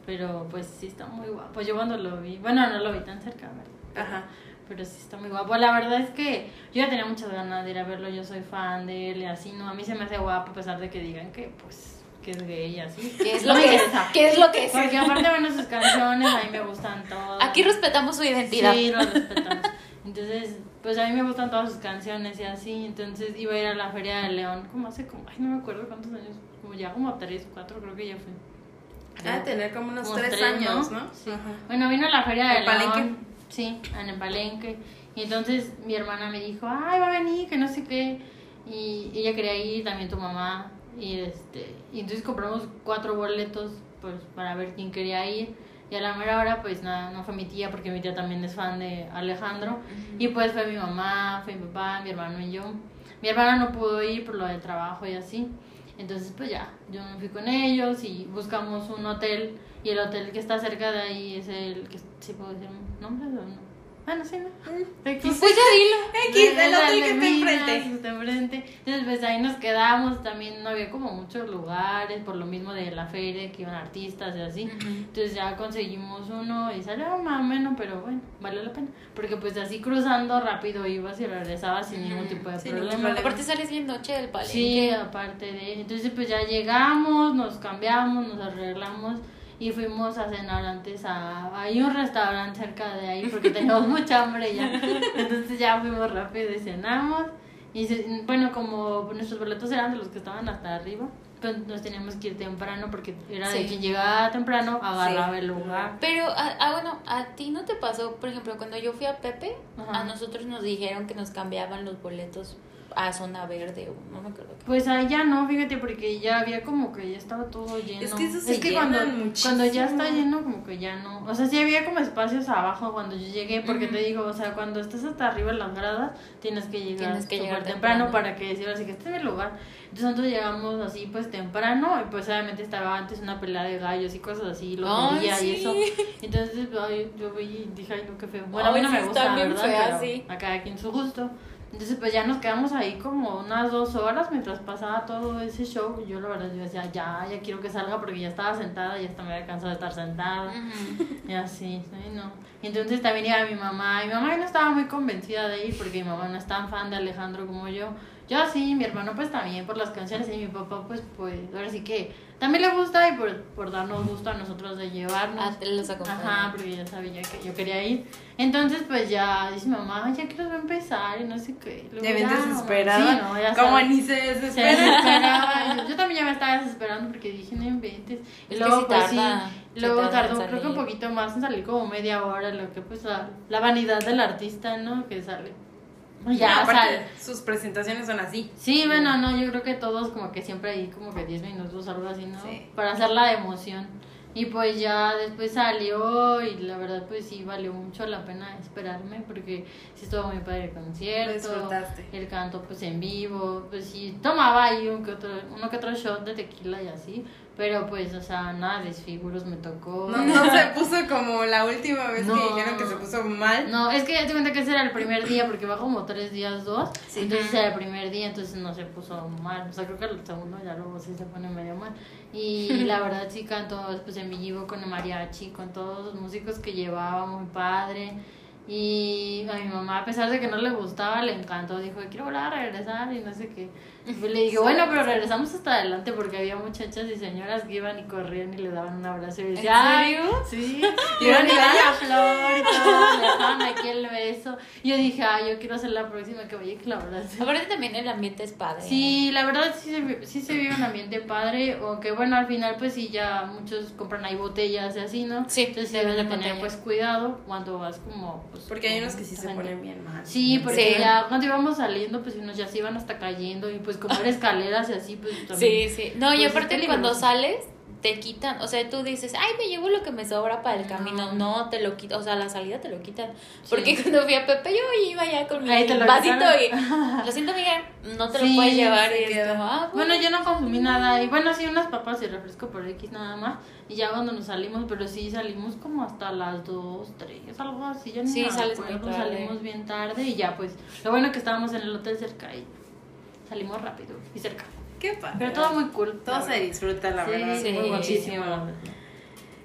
pero pues sí está muy guapo. Yo cuando lo vi, bueno, no lo vi tan cerca, ¿verdad? Ajá. Pero sí está muy guapo. La verdad es que yo ya tenía muchas ganas de ir a verlo. Yo soy fan de él y así, ¿no? A mí se me hace guapo a pesar de que digan que, pues, que es gay y así. ¿Qué es lo que es? ¿Qué es lo que es? Porque aparte, bueno, sus canciones a mí me gustan todas. Aquí respetamos su identidad. Sí, lo respetamos. Entonces, pues a mí me gustan todas sus canciones y así. Entonces iba a ir a la Feria de León, como hace como, ay, no me acuerdo cuántos años, como ya como tres o cuatro, creo que ya fue. De tener como unos Como tres, años, ¿no? Sí. Ajá. Bueno, vino a la Feria de ¿En León. Palenque? Sí, en el Palenque. Y entonces mi hermana me dijo, ay, va a venir, que no sé qué. Y ella quería ir, también tu mamá. Y este y entonces compramos cuatro boletos pues para ver quién quería ir. Y a la mera hora, pues nada, no fue mi tía, porque mi tía también es fan de Alejandro. Y pues fue mi mamá, fue mi papá, mi hermano y yo. Mi hermana no pudo ir por lo del trabajo y así. Entonces, pues ya, yo me fui con ellos y buscamos un hotel. Y el hotel que está cerca de ahí es el que, ¿sí puedo decir nombres o no? Bueno, sí, ¿no? X. Pues ya dilo. X, el de que está enfrente. que está enfrente. Entonces, pues ahí nos quedamos. También no había como muchos lugares, por lo mismo de la feria, que iban artistas y así. Entonces ya conseguimos uno y salió más o menos, pero bueno, valió la pena. Porque pues así cruzando rápido ibas y regresabas sin ningún tipo de problema. problema. Aparte sales bien noche del palenque. Sí, aparte de entonces pues ya llegamos, nos cambiamos, nos arreglamos y fuimos a cenar antes a hay un restaurante cerca de ahí porque teníamos mucha hambre ya. Entonces ya fuimos rápido y cenamos y se- bueno, como nuestros boletos eran de los que estaban hasta arriba, pues nos teníamos que ir temprano porque era de Sí. quien llegaba temprano agarraba Sí. el lugar. Pero, ah, ah, bueno, a ti no te pasó, por ejemplo, cuando yo fui a Pepe, Ajá. a nosotros nos dijeron que nos cambiaban los boletos a zona verde o no me acuerdo qué. Pues ahí ya no, fíjate, porque ya había como que ya estaba todo lleno. Es que eso se cuando, llenan muchísimo. cuando ya está lleno, como que ya no. O sea, sí había como espacios abajo cuando yo llegué, porque te digo, o sea, cuando estás hasta arriba en las gradas, tienes que llegar Tienes que llegar temprano, temprano. para que decir así que este es mi lugar. Entonces nosotros llegamos así pues temprano, y pues obviamente estaba antes una pelea de gallos y cosas así, lotería y sí. eso. Entonces ay, yo vi y dije, ay, no, qué feo. Bueno, a mí no sí, me gusta, ¿verdad? feas, Pero sí. a cada quien su gusto. Entonces pues ya nos quedamos ahí como unas dos horas mientras pasaba todo ese show. Y yo la verdad yo decía, ya, ya quiero que salga porque ya estaba sentada, ya hasta me había cansado de estar sentada. Y así, sí, no. Entonces también iba mi mamá. Y mi mamá no estaba muy convencida de ir porque mi mamá no es tan fan de Alejandro como yo. Yo sí, mi hermano pues también por las canciones y mi papá pues pues ahora sí que también le gusta y por, por darnos gusto a nosotros de llevarnos. Ah, los. Ajá, porque ya sabía que yo quería ir. Entonces, pues ya dice mamá, "Ay, ya quiero empezar y no sé qué. Luego, Ya ya, desesperada. Sí, no, ya Como ni se Se desespera. desesperaba. Yo, yo también ya me estaba desesperando porque dije, no inventes. Y Es que luego, pues tarda, sí. sí Luego tarda en tardó, creo que un poquito más en salir, como media hora, lo que pues la, la vanidad del artista, ¿no? Que sale. Ya, aparte, sale. sus presentaciones son así. Sí, bueno, no, yo creo que todos como que siempre hay como que 10 minutos algo así, ¿no? Sí. Para hacer la emoción. Y pues ya después salió y la verdad pues sí valió mucho la pena esperarme porque sí estuvo muy padre el concierto. El canto pues en vivo, pues sí tomaba ahí un que otro, uno que otro shot de tequila y así, pero pues o sea, nada de desfiguros me tocó. No, no se puso como la última vez No. que dijeron que se puso mal. No, es que ya te cuenta que ese era el primer día, porque va como tres días, dos. Sí. Entonces era el primer día, entonces no se puso mal. O sea, creo que el segundo ya luego sí se pone medio mal. Y la verdad sí cantó pues en vivo con el mariachi, con todos los músicos que llevaba, muy padre. Y a mi mamá, a pesar de que no le gustaba, le encantó. Dijo, quiero volver a regresar y no sé qué. Y le dije, bueno, pero regresamos hasta adelante porque había muchachas y señoras que iban y corrían y le daban un abrazo. Y decía, ¿En "Ay, serio? Sí, ¿Y iban y daban la flor y todo, le daban aquí el beso. Y yo dije, ay, yo quiero ser la próxima que vaya y que la abrace. Aparte también el ambiente es padre. Sí, la verdad sí se, sí se vive un ambiente padre, aunque bueno, al final pues sí ya muchos compran ahí botellas y así, ¿no? Sí, Entonces sí, debes de tener botella. pues cuidado cuando vas como... Pues, Porque hay unos que sí se ponen bien mal. Sí, porque Sí. ya cuando íbamos saliendo pues unos ya se iban hasta cayendo y pues como era escaleras y así pues también... Sí, sí. No, y Pues, es aparte cuando sales, te quitan, o sea, tú dices, ay, me llevo lo que me sobra para el camino. No, te lo quitan, o sea, la salida te lo quitan. Porque cuando fui a Pepe, yo iba ya con mi lo vasito quitaron. y, lo siento, Miguel, no te Sí, lo puedes llevar. Y es como, ah, Bueno, yo no consumí nada. Y bueno, sí, unas papas y refresco por X nada más. Y ya cuando nos salimos, pero sí salimos como hasta las 2, 3, algo así. Ya ni Sí, me sales muy tarde. Salimos bien tarde y ya pues. Lo bueno que estábamos en el hotel cerca y salimos rápido y cerca. Qué padre. Pero todo muy cool. Todo se disfruta, la Sí, verdad. sí, muy muchísimo. guapísimo. la verdad.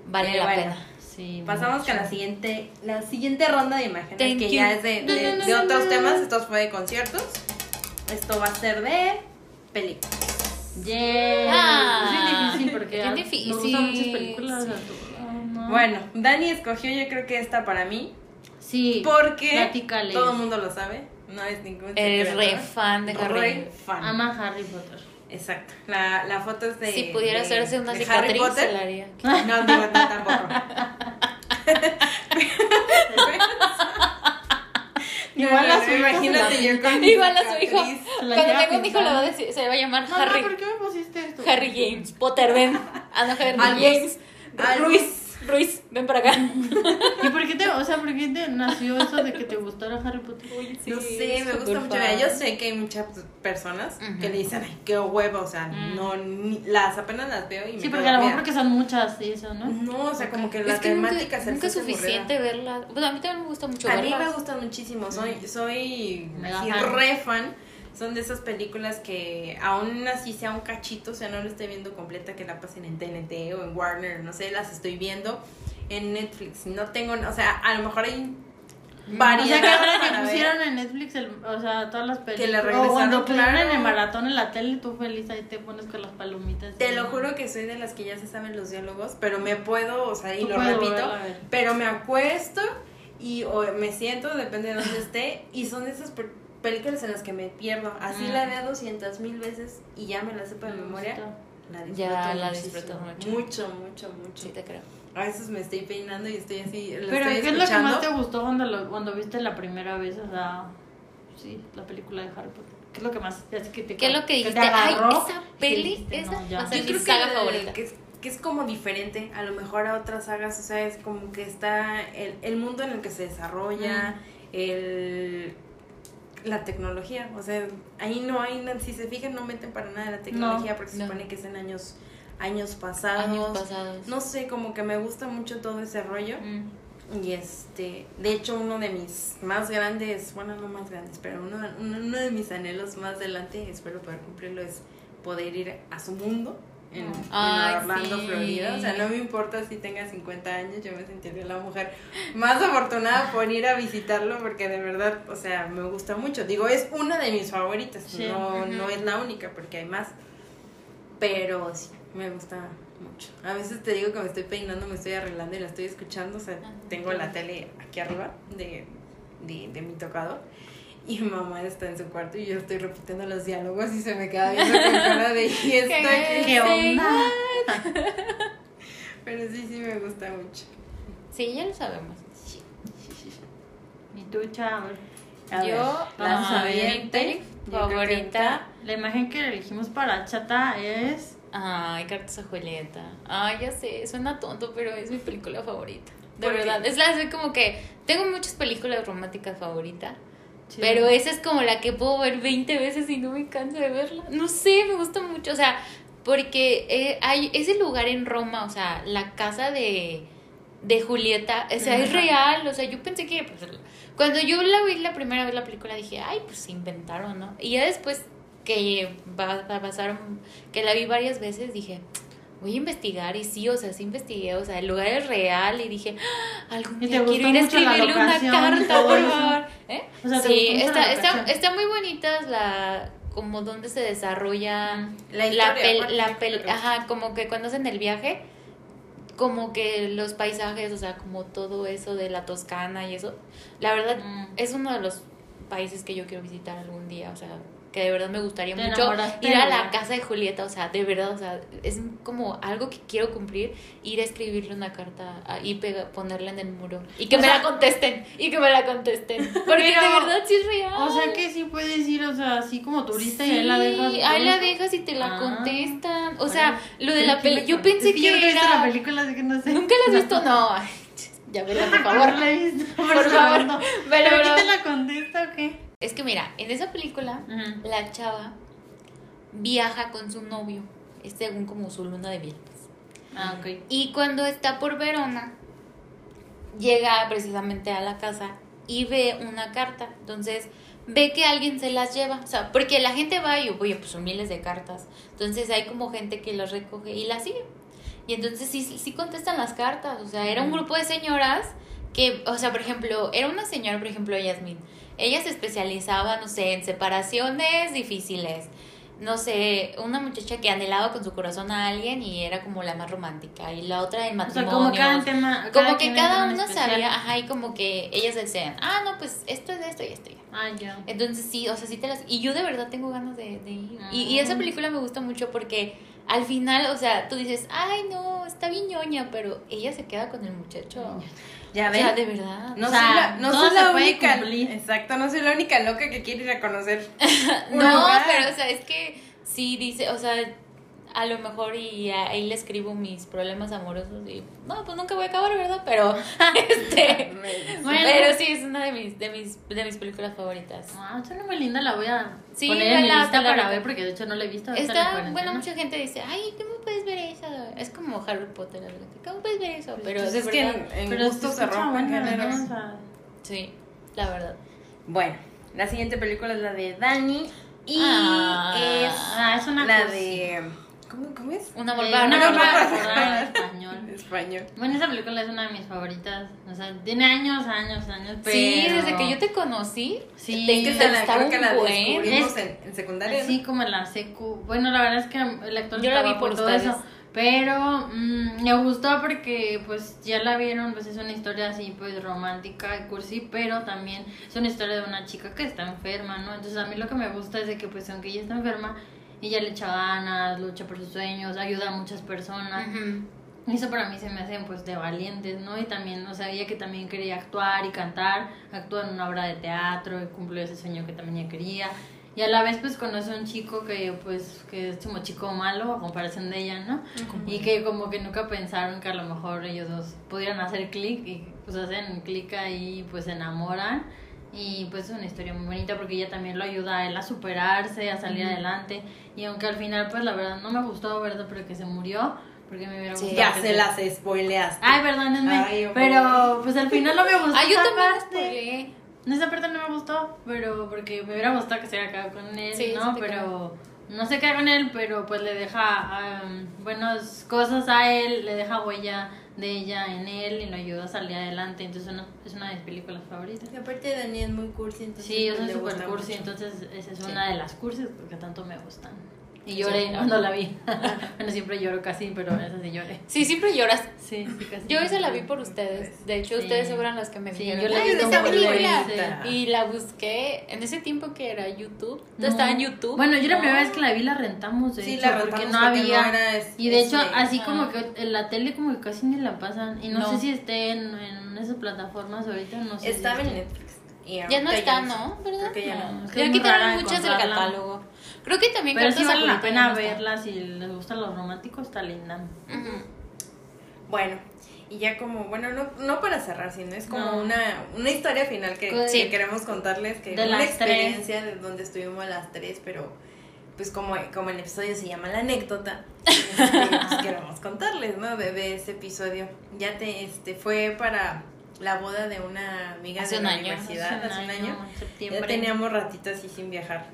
vale Eh, la bueno. pena. Sí, Pasamos mucho. con la siguiente, la siguiente ronda de imágenes, Thank que you. ya es de, de- de otros temas. Esto fue de conciertos. Esto va a ser de películas. Yeah. Ah, es bien difícil porque bien difícil. nos gustan muchas películas. todos, ¿no? Bueno, Dani escogió yo creo que esta para mí, sí. porque platícales. todo el mundo lo sabe, no es ningún Eres secreto. re fan de Harry. Re fan. Ama Harry Potter. Exacto. La, la foto es de. si pudiera de- hacerse una de Harry cicatriz, se Potter. la haría. No, digo, no, tampoco. Igual a No, no, su no, hijo Imagínate yo con mi Igual a su hijo. cicatriz. Cuando tengo un hijo le va a decir, se va a llamar Mamá, Harry. ¿por qué me pusiste esto? Harry James Potter, ven. Ah, no, Harry. James. Ruiz. Ruiz, ven para acá. ¿Y por qué te, o sea, por qué te nació eso de que te gustara Harry Potter? no sé, me gusta mucho. fan. Mira, yo sé que hay muchas personas Ujú. que le dicen, ay, qué huevo, o sea, Mm. no, ni- las apenas las veo y me Sí, quedo porque a lo mejor porque son muchas y eso, ¿no? No, o sea, como que la es que nunca, temática se nunca es suficiente verla. Bueno, a mí también me gusta mucho A mí verlas. me gustan muchísimo, soy, soy así fan. re fan. Son de esas películas que aún así sea un cachito, o sea, no lo estoy viendo completa, que la pasen en TNT o en Warner, no sé, las estoy viendo en Netflix. No tengo, o sea, a lo mejor hay O variedad sea, que ahora que ver. pusieron en Netflix, el, o sea, todas las películas. le o regresaron, cuando pusieron claro. en el maratón en la tele, tú feliz ahí te pones con las palomitas. Te lo juro que soy de las que ya se saben los diálogos, pero me puedo, o sea, y Tú lo repito, pero me acuesto y o me siento, depende de dónde esté, y son de esas películas en las que me pierdo. Así Mm. la veo doscientas mil veces y ya me la sepa de Me memoria. La disfruto Ya la disfrutas mucho. Mucho, mucho, mucho. Sí, te creo. A veces me estoy peinando y estoy así, lo Pero, estoy ¿qué es lo que escuchando. más te gustó cuando, lo, cuando viste la primera vez? O sea, sí, la película de Harry Potter. ¿Qué es lo que más así que te ¿Qué es lo que te dijiste? Ay, agarró? esa peli, dijiste, esa no, ya. va a ser Yo creo saga que, favorita. que es, que es como diferente a lo mejor a otras sagas, o sea, es como que está el, el mundo en el que se desarrolla, el la tecnología, o sea, ahí no hay, si se fijan no meten para nada la tecnología porque se no. supone que es en años años pasados. Años pasados. No sé, como que me gusta mucho todo ese rollo. Mm. Y este, de hecho, uno de mis más grandes, bueno, no más grandes, pero uno, uno, uno de mis anhelos más adelante, espero poder cumplirlo, es poder ir a su mundo en, en Ay, Orlando, sí. Florida. O sea, no me importa si tenga 50 años, yo me sentiría la mujer más afortunada por ir a visitarlo, porque de verdad, o sea, me gusta mucho. Digo, es una de mis favoritas, Sí. no, no es la única, porque hay más. Pero sí, me gusta mucho. A veces te digo que me estoy peinando, me estoy arreglando y la estoy escuchando. O sea, Ah, tengo la tele aquí arriba de, de, de mi tocador. Y mi mamá está en su cuarto y yo estoy repitiendo los diálogos y se me queda viendo con cara de ¿y esto ¿Qué? onda? Pero sí, sí me gusta mucho. Sí, ya lo sabemos. ¿Y tú, Chava? A Yo, la favorita. La imagen que elegimos para Chata es... Ay, Cartas a Julieta. Ay, ya sé, suena tonto, pero es mi película favorita. De verdad. Es la, es como que tengo muchas películas románticas favoritas. Pero esa es como la que puedo ver 20 veces y no me canso de verla. No sé, me gusta mucho. O sea, porque eh, hay ese lugar en Roma, o sea, la casa de, de Julieta, o sea, es real. O sea, yo pensé que pues, cuando yo la vi la primera vez la película dije, ay, pues se inventaron, ¿no? Y ya después que pasaron, que la vi varias veces, dije, voy a investigar. Y sí, o sea, sí investigué, o sea, el lugar es real y dije, "Ah, algún ¿Y te día quiero ir a escribirle una carta, por favor. ¿Eh? O sea, ¿te sí, está, está, está muy bonitas la como donde se desarrolla La la, historia, pel- la pel- ajá, como que cuando hacen el viaje, como que los paisajes, o sea, como todo eso de la Toscana y eso, la verdad Mm. es uno de los países que yo quiero visitar algún día, o sea, que de verdad me gustaría Te mucho ir a la casa de Julieta, o sea, de verdad, o sea, es como algo que quiero cumplir, ir a escribirle una carta y pega- ponerla en el muro y que O me sea- la contesten y que me la contesten, porque de verdad sí es real. O sea que sí puedes ir, o sea, así como turista y ahí la dejas. ahí la dejas y te la Ah. contestan. O sea, lo de ¿Qué- la película, yo pensé Es que yo no era... la película, así que no sé. ¿Nunca la has visto? No, ya vela, por favor. No la he visto. Por, Por favor. favor. Pero, ¿Pero pero- quién te la contesta o qué? Es que mira, en esa película, la chava viaja con su novio, es según como su luna de miel. pues. Ah, ok. Y cuando está por Verona, llega precisamente a la casa y ve una carta. Entonces ve que alguien se las lleva. O sea, porque la gente va y, oye, pues son miles de cartas. Entonces hay como gente que las recoge y las sigue. Y entonces sí, sí, sí contestan las cartas. O sea, era un grupo de señoras que, o sea, por ejemplo, era una señora, por ejemplo, Yasmin. Ella se especializaba, no sé, en separaciones difíciles. No sé, una muchacha que anhelaba con su corazón a alguien y era como la más romántica. Y la otra en O sea, matrimonio. como cada tema. Como que cada especial. sabía, ajá, y como que ellas decían, ah, no, pues esto es de esto y esto ya. Ah, ya. Entonces sí, o sea, sí te las... Y yo de verdad tengo ganas de, de ir. Y, y esa Ah. película me gusta mucho porque al final, o sea, tú dices, ay, no, está bien ñoña, pero ella se queda con el muchacho. Ya O ven. sea, de verdad. No O soy la, no soy la única. cumplir. Exacto, no soy la única loca que quiere ir a conocer. un No, lugar. pero o sea, es que sí dice, o sea, a lo mejor y ahí le escribo mis problemas amorosos y no, pues nunca voy a acabar, ¿verdad? Pero este Bueno. pero sí es una de mis de mis de mis películas favoritas. Ah, suena muy linda, la voy a Sí, poner en mi lista vela, para ver porque de hecho no la he visto. la Está, bueno, mucha gente dice, ay, ¿cómo puedes ver eso? Es como Harry Potter, la verdad. ¿Cómo puedes ver eso? Pero Pues de es que verdad, en, en Pero gusto se rompen géneros. ¿no? Sí, la verdad. Bueno, la siguiente película es la de Dani. Y Ah. es Ah, es una la de. ¿Cómo, cómo es? Eh, una acordada en español. En español. Bueno, esa película es una de mis favoritas. O sea, tiene años, años, años. Pero... Sí, desde que yo te conocí, Sí. te Es que se la, está creo que un la buen. descubrimos Es- en, en secundaria. ¿no? Así como en la secu. Bueno, la verdad es que el actor Yo la vi por todo ustedes. eso. Pero mm, me gustó porque pues ya la vieron, pues es una historia así pues romántica, cursi, pero también es una historia de una chica que está enferma, ¿no? Entonces a mí lo que me gusta es de que pues aunque ella está enferma, ella le echa ganas, lucha por sus sueños, ayuda a muchas personas. Ujú. Y Eso para mí se me hace pues de valientes, ¿no? Y también, o sea, ella que también quería actuar y cantar, actúa en una obra de teatro y cumplió ese sueño que también ella quería. Y a la vez pues conoce a un chico que pues que es como chico malo a comparación de ella, ¿no? Y que como que nunca pensaron que a lo mejor ellos dos pudieran hacer clic y pues hacen clic ahí y pues se enamoran. Y pues es una historia muy bonita porque ella también lo ayuda a él a superarse, a salir adelante. Y aunque al final pues la verdad no me gustó, ¿verdad? Pero que se murió, porque me hubiera Sí. gustado. Ya que se las spoileaste. Ay, perdónenme. Ay, pero pues al final no me gustó. Ah, yo también spoileé. Esa parte no me gustó, pero porque me hubiera gustado que se haya quedado con él, Sí, ¿no? sí pero no se queda con él, pero pues le deja um, buenas cosas a él, le deja huella de ella en él y lo ayuda a salir adelante. Entonces una- es una de mis películas favoritas. Y aparte Dani es muy cursi, entonces Sí, yo soy gusta cursi, mucho. entonces esa es Sí. una de las cursis porque tanto me gustan. Y Sí. lloré cuando la vi. bueno, siempre lloro casi, pero esa sí lloré. Sí, siempre lloras. Sí, sí, casi. Yo esa la vi por ustedes. De hecho, Sí. ustedes fueron las que me Sí, dijeron. yo la "Ay, vi esa película". Y la busqué en ese tiempo que era YouTube. No. Estaba en YouTube. Bueno, yo la primera vez que la vi la rentamos, de Sí, hecho, la porque rentamos no porque había. no es- y de hecho, así Ajá. como que en la tele como que casi ni la pasan. Y no, No. sé si esté en, en esas plataformas ahorita, no sé. si Estaba en esté. Netflix. y Ya no está. ¿no? ¿Verdad? Creo que ya no. Que muchas del catálogo. Creo que también Pero sí vale la pena verla si les gustan los románticos, está linda. Bueno, y ya como, bueno, no, no para cerrar, sino es como No. una, una historia final que, queremos contarles, que De una las experiencia de donde estuvimos las tres, pero pues como, como el episodio se llama la anécdota, este, pues, queremos contarles, ¿no? De, de ese episodio. Ya te, este, fue para la boda de una amiga Hace de la año. universidad, hace un año. en septiembre. Ya teníamos ratito así sin viajar,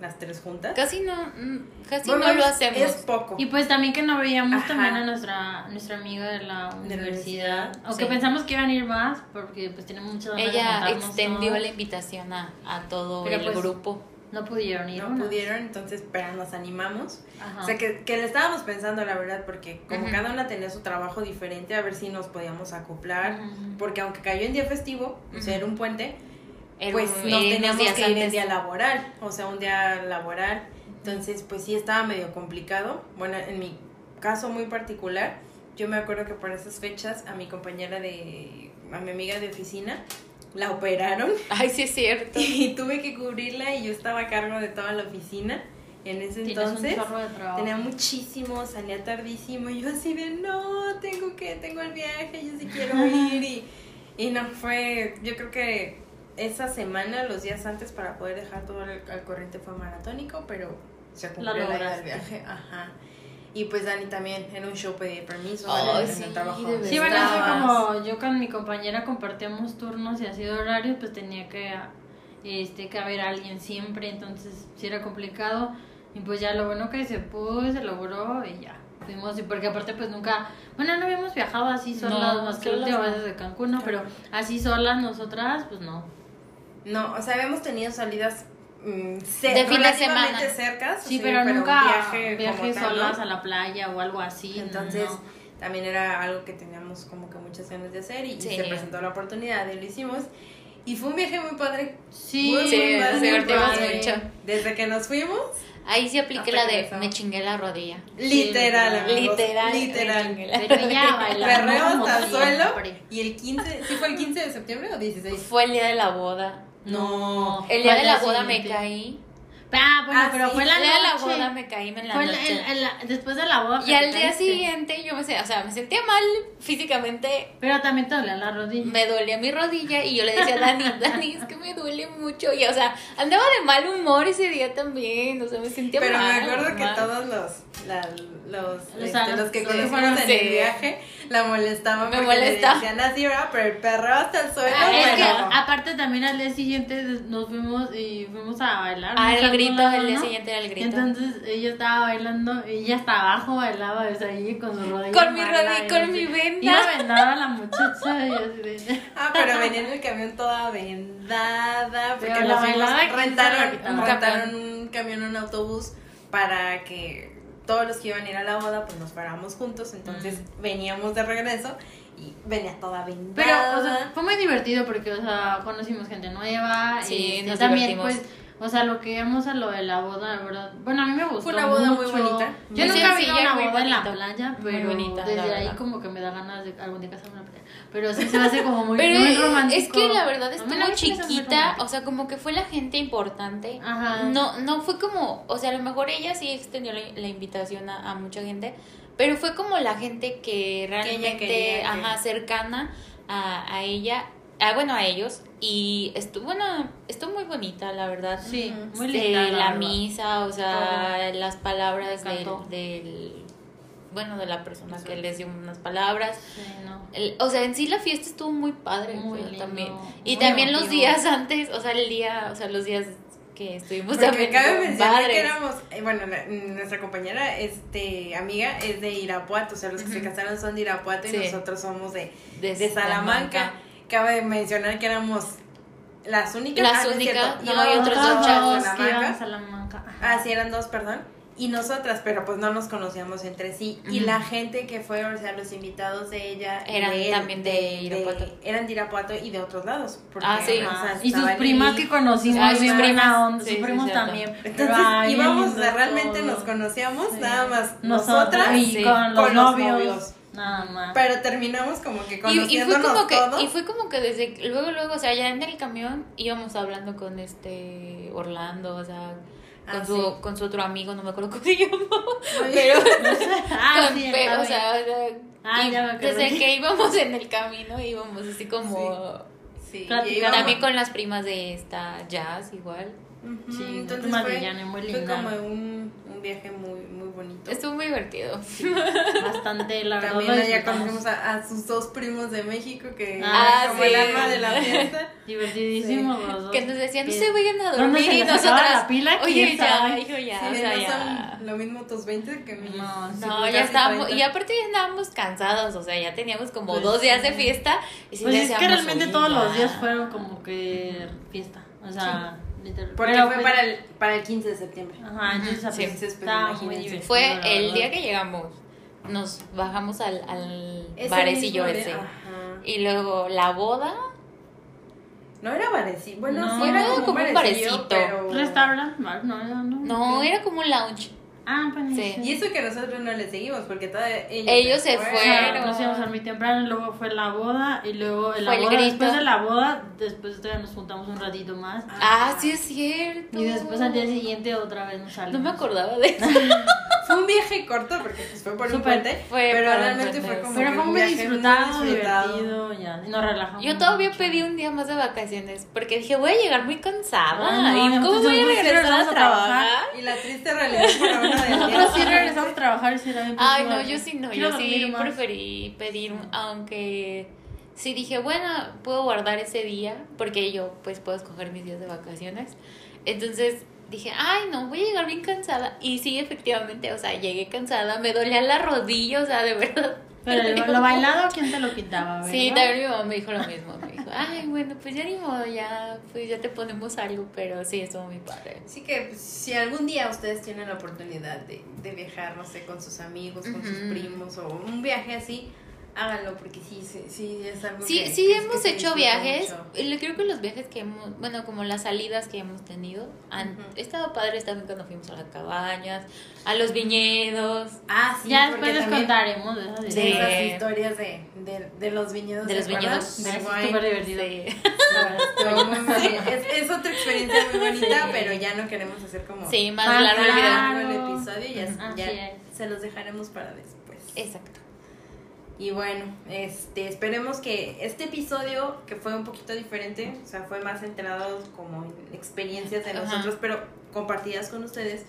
las tres juntas. Casi no, mm, casi Bueno, no lo hacemos. Es poco. Y pues también que no veíamos Ajá. también a nuestra, nuestra amiga de la universidad. universidad, Aunque sí. pensamos que iban a ir más, porque pues tenemos muchas ganas Ella extendió todos. la invitación a, a todo Pero el pues, grupo. No pudieron ir. no pudieron, entonces, pero nos animamos. Ajá. O sea, que, que le estábamos pensando, la verdad, porque como cada una tenía su trabajo diferente, a ver si nos podíamos acoplar. Porque aunque cayó en día festivo, o sea, era un puente, Era pues un- nos unos teníamos que ir en antes. día laboral, o sea, un día laboral. Entonces, pues sí estaba medio complicado. Bueno, en mi caso muy particular, yo me acuerdo que por esas fechas a mi compañera de, a mi amiga de oficina, la operaron Ay, sí es cierto. y tuve que cubrirla y yo estaba a cargo de toda la oficina en ese entonces. un. Tenía muchísimo, salía tardísimo y yo así de no, tengo que, tengo el viaje, yo sí quiero ir y, y no fue, yo creo que esa semana, los días antes para poder dejar todo al, al corriente fue maratónico, pero se cumplió la del lograste. viaje, ajá. Y pues Dani también, en un show pedí permiso, Ay, en el sí, trabajo. de Sí, bueno, como yo con mi compañera compartíamos turnos y así de horarios, pues tenía que, este, que haber alguien siempre, entonces sí era complicado. Y pues ya lo bueno que se pudo y se logró y ya. Fuimos, y porque aparte pues nunca, bueno, no habíamos viajado así solas, No, más que la última vez de Cancún, ¿no? Pero así solas nosotras, pues no. No, o sea, habíamos tenido salidas mm, De fin de semana. cercas. Sí, pero, un nunca viaje viajes solas a la playa o algo así. Entonces, no. también era algo que teníamos como que muchas ganas de hacer y, se presentó la oportunidad y lo hicimos. Y fue un viaje muy padre. Sí, muy, Sí, muy padre, divertimos mucho. Desde que nos fuimos, Ahí sí apliqué la de me chingué la rodilla. literal, literal. amigos, Literal. literal. Perreo hasta el suelo. Y el 15, ¿sí fue el 15 de septiembre o 16? Fue el día de la boda. No. El día de la boda me caí. Ah, bueno, Ah, pero sí, fue El la día de la noche. boda me caí en la Fue el- noche. el- el- después de la boda. Y al día caíste. siguiente yo me, o sea, me sentía mal físicamente. Pero también te dolía la rodilla. Me dolía mi rodilla y yo le decía a Dani, Dani, es que me duele mucho. Y, o sea, andaba de mal humor ese día también. O sea, me sentía Pero mal. me acuerdo que mal. todos los, la- los, Los este, los que que conocimos fueron, en sí. el viaje la molestaban Me molestaba. le decían. Pero el perro hasta el suelo. Ah, es que bueno. aparte también al día siguiente nos fuimos y fuimos a bailar. Ah, el grito, lado, el día ¿no? siguiente era el grito. Entonces ella estaba bailando y ella hasta abajo bailaba ahí con su rodilla. Con mi rodilla, y con así. mi venda. Iba vendada la muchacha y así de... Ah, pero venía en el camión toda vendada. Porque Pero la. Un rentaron un camión, un autobús para que todos los que iban a ir a la boda pues nos fuéramos juntos. Entonces veníamos de regreso y venía toda vendada. Pero, o sea, fue muy divertido porque, o sea, conocimos gente nueva. Sí, y este, nos también, divertimos. pues, o sea, lo que íbamos a lo de la boda, la verdad. Bueno, a mí me gustó. Fue una boda muy mucho. bonita. Yo Muy nunca vi una muy boda en la playa, Muy pero bonita, desde ahí como que me da ganas de algún día casarme en la playa. Pero sí se hace como muy, Pero muy romántico. es que la verdad estuvo muy chiquita, o sea, como que fue la gente importante. Ajá. No, no fue como, o sea, a lo mejor ella sí extendió la, la invitación a, a mucha gente, pero fue como la gente que realmente, que- ajá, cercana a, a ella, ah, bueno, a ellos, y estuvo, bueno, estuvo muy bonita, la verdad. Sí, muy Este, linda. la, verdad. misa, o sea, las palabras del, del, bueno, de la persona que les dio unas palabras. Sí, no. El- o sea, en sí la fiesta estuvo muy padre Muy lindo, también. Y muy también los emotivo. días antes, o sea, el día, o sea, los días que estuvimos Porque también cabe mencionar que éramos, eh, bueno, la- nuestra compañera, este, amiga, es de Irapuato, o sea, los que se Ujú. casaron son de Irapuato y Sí. nosotros somos de, de, de Salamanca. Cabe mencionar que éramos las únicas. Las ah, únicas, no, otros dos de Salamanca. Ah, sí, eran dos, perdón. Y nosotras, pero pues no nos conocíamos entre sí. Y la gente que fue, o sea, los invitados de ella. Eran de él, también de Irapuato. eran de Irapuato y de otros lados. Porque, Ah, sí. o sea, Ajá. Y sus primas que conocimos, sus primas. onda, Sí, sus sí, primos también. Entonces ay, íbamos, lindo o sea, realmente todo. nos conocíamos Sí. nada más Nosotras nosotras, y Sí. con los con los novios. Nada más. pero terminamos como que Y, y conociéndonos fue como que todos. y fue como que desde luego luego o sea ya en el camión íbamos hablando con este Orlando o sea con Ah, su sí. con su otro amigo no me acuerdo cómo se llama Oye, pero ah, con- sí, o sea, o sea, Ah, y ya me desde que íbamos en el camino íbamos así como sí, y íbamos- también con las primas de esta jazz igual Ujú, Sí, entonces fue, muy fue linda. como un, un viaje muy, muy bonito. estuvo muy divertido Bastante, la verdad. También allá conocimos a, a sus dos primos de México que Ah, como sí. el alma de la fiesta. Divertidísimos los dos. que nos decían no se vayan a ¿Dónde dormir se y nosotras la pila? oye ¿Quién ya hijo ya Sí, o no sea ya son lo mismo tus 20 que mis. No, sí, No, ya estábamos, 30. y aparte ya estábamos cansados, o sea, ya teníamos como Pues dos días de sí. fiesta. Y sí Pues es que realmente "Oye, todos ya". los días fueron como que fiesta. O sea, Porque Pero, fue pues, para el, para el 15 de septiembre. Ajá, entonces, Sí. pues, muy divertido. Fue el verdad. día que llegamos, nos bajamos al, al Ese barecillo ese. Ajá. Y luego la boda, No era parecido. Bueno, No. sí era Era como, como un barecito, pero... Restaurant, bar, no, no, no. No, era como un lounge. Ah, pues Sí. Y eso que nosotros no le seguimos, porque todavía ellos, Ellos se fueron. nos íbamos a dormir temprano, luego fue la boda y luego en la Fue el boda, grito. después de la boda, después todavía nos juntamos un ratito más. Ah, sí es cierto. Y después al día siguiente otra vez nos salimos. No me acordaba de eso. Fue un viaje corto, porque pues, fue por un Súper. puente, Fue pero un realmente fue como Pero que fue muy viaje disfrutado, disfrutado. divertido, ya. Y nos relajamos. Yo todavía mucho. pedí un día más de vacaciones porque dije, voy a llegar muy cansada. Ah, no, ¿Y cómo voy a regresar a trabajar. trabajar? Y la triste realidad para una de Nosotros sí regresamos a trabajar y sí era bien Ay, no, yo sí no. Quiero Yo sí preferí pedir, un- aunque sí dije, bueno, puedo guardar ese día porque yo pues puedo escoger mis días de vacaciones. Entonces dije, ay, no, voy a llegar bien cansada. Y sí, efectivamente, o sea, llegué cansada, me dolía la rodilla, o sea, de verdad. Pero lo, lo bailado, ¿quién te lo quitaba? ¿verdad? Sí, también mi mamá me dijo lo mismo. Me dijo, ay, bueno, pues ya ni modo, ya, pues ya te ponemos algo, pero sí, estuvo muy padre. Así que pues, si algún día ustedes tienen la oportunidad de, de viajar, no sé, con sus amigos, con sus primos o un viaje así, háganlo porque sí, sí, sí es algo Sí, que, sí que- hemos que hecho viajes. mucho. Creo que los viajes que hemos, bueno, como las salidas que hemos tenido, han Ujú. estado padres también cuando fuimos a las cabañas, a los viñedos, Ah, sí, Ya después les contaremos de esas de historias. esas historias de, de, de los viñedos. De los viñedos. Súper divertido. Sí. Es, es otra experiencia muy bonita, pero ya no queremos hacer como Sí, más largo el video. episodio y ya, ya se los dejaremos para después. Exacto. Y bueno, este, esperemos que este episodio, que fue un poquito diferente, o sea, fue más centrado como en experiencias de Ajá. nosotros, pero compartidas con ustedes,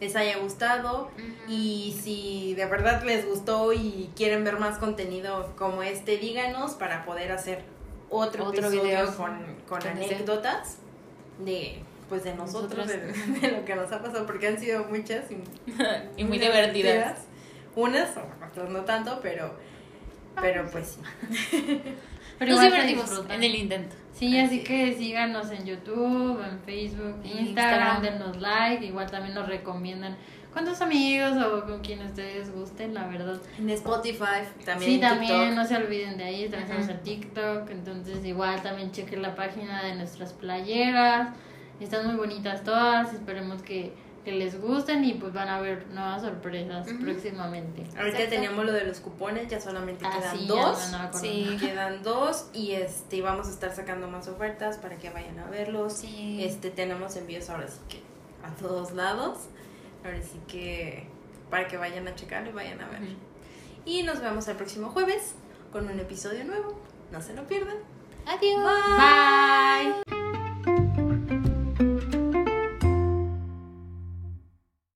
les haya gustado. Y si de verdad les gustó y quieren ver más contenido como este, díganos para poder hacer otro, Otro episodio video con, con anécdotas de pues de nosotros, de, lo que nos ha pasado, porque han sido muchas y, Y muy divertidas. Unas, otras no tanto, pero, pero pues sí. Pero Nos divertimos en el intento. Sí, así que síganos en YouTube, en Facebook, En Instagram, Instagram. denos like, igual también nos recomiendan con tus amigos o con quien ustedes gusten, la verdad. En Spotify, también sí, en también TikTok. no se olviden de ahí, también estamos en TikTok, entonces igual también chequen la página de nuestras playeras, están muy bonitas todas, esperemos que, que les gusten y pues van a ver nuevas sorpresas Ujú. próximamente. Ahorita Exacto. teníamos lo de los cupones, ya solamente Ah, quedan sí, ya dos. andaba acordando. Sí. Quedan dos y este vamos a estar sacando más ofertas para que vayan a verlos. Sí. Este tenemos envíos ahora sí que a todos lados. Ahora sí que para que vayan a checarlo y vayan a ver. Ujú. Y nos vemos el próximo jueves con un episodio nuevo. No se lo pierdan. Adiós. Bye.